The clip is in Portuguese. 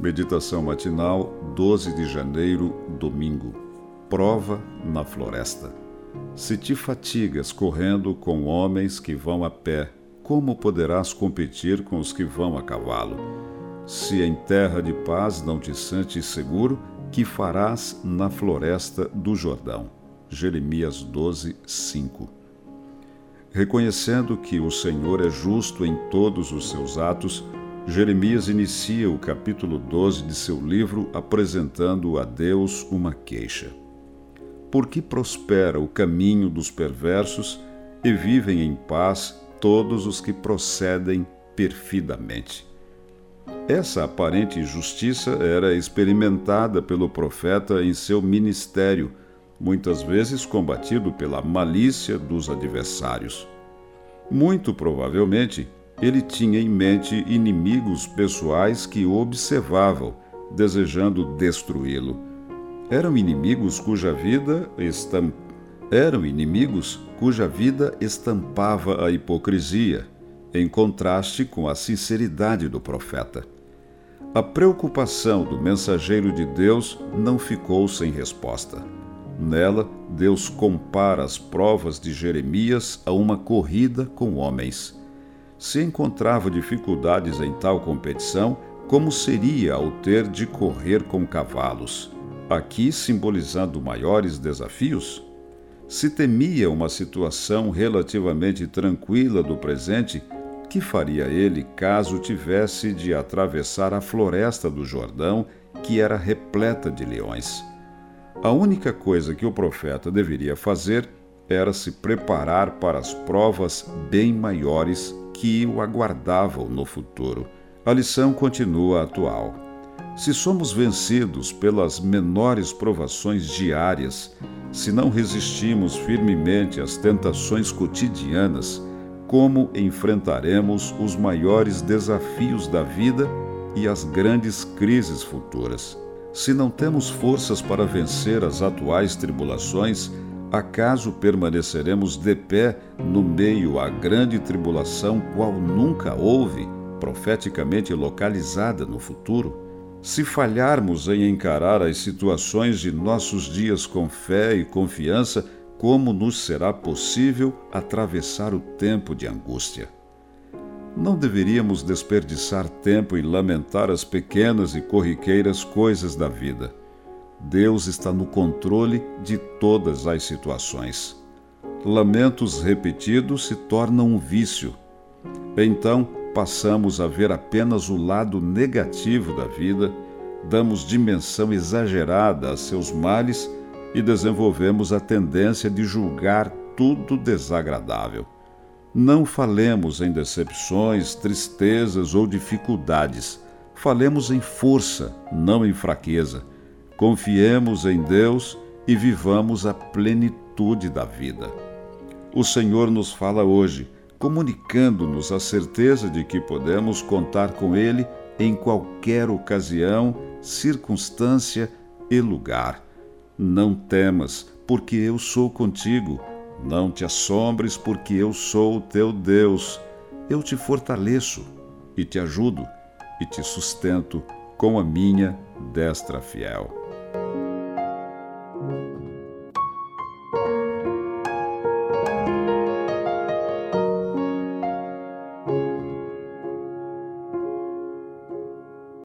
Meditação matinal, 12 de janeiro, domingo. Prova na floresta. Se te fatigas correndo com homens que vão a pé, como poderás competir com os que vão a cavalo? Se em terra de paz não te sentes seguro, que farás na floresta do Jordão? Jeremias 12, 5. Reconhecendo que o Senhor é justo em todos os seus atos, Jeremias inicia o capítulo 12 de seu livro apresentando a Deus uma queixa. Por que prospera o caminho dos perversos e vivem em paz todos os que procedem perfidamente? Essa aparente injustiça era experimentada pelo profeta em seu ministério, muitas vezes combatido pela malícia dos adversários. Muito provavelmente, ele tinha em mente inimigos pessoais que o observavam, desejando destruí-lo. Eram inimigos cuja vida estamp... eram inimigos cuja vida estampava a hipocrisia, em contraste com a sinceridade do profeta. A preocupação do mensageiro de Deus não ficou sem resposta. Nela, Deus compara as provas de Jeremias a uma corrida com homens se encontrava dificuldades em tal competição, como seria ao ter de correr com cavalos? Aqui simbolizando maiores desafios? Se temia uma situação relativamente tranquila do presente, que faria ele caso tivesse de atravessar a floresta do Jordão, que era repleta de leões? A única coisa que o profeta deveria fazer era se preparar para as provas bem maiores que o aguardavam no futuro. A lição continua atual. Se somos vencidos pelas menores provações diárias, se não resistimos firmemente às tentações cotidianas, como enfrentaremos os maiores desafios da vida e as grandes crises futuras? Se não temos forças para vencer as atuais tribulações, Acaso permaneceremos de pé no meio à grande tribulação, qual nunca houve, profeticamente localizada no futuro? Se falharmos em encarar as situações de nossos dias com fé e confiança, como nos será possível atravessar o tempo de angústia? Não deveríamos desperdiçar tempo em lamentar as pequenas e corriqueiras coisas da vida Deus está no controle de todas as situações. Lamentos repetidos se tornam um vício. Então, passamos a ver apenas o lado negativo da vida, damos dimensão exagerada a seus males e desenvolvemos a tendência de julgar tudo desagradável. Não falemos em decepções, tristezas ou dificuldades. Falemos em força, não em fraqueza Confiemos em Deus e vivamos a plenitude da vida. O Senhor nos fala hoje, comunicando-nos a certeza de que podemos contar com Ele em qualquer ocasião, circunstância e lugar. Não temas, porque eu sou contigo. Não te assombres, porque eu sou o teu Deus. Eu te fortaleço e te ajudo e te sustento com a minha destra fiel.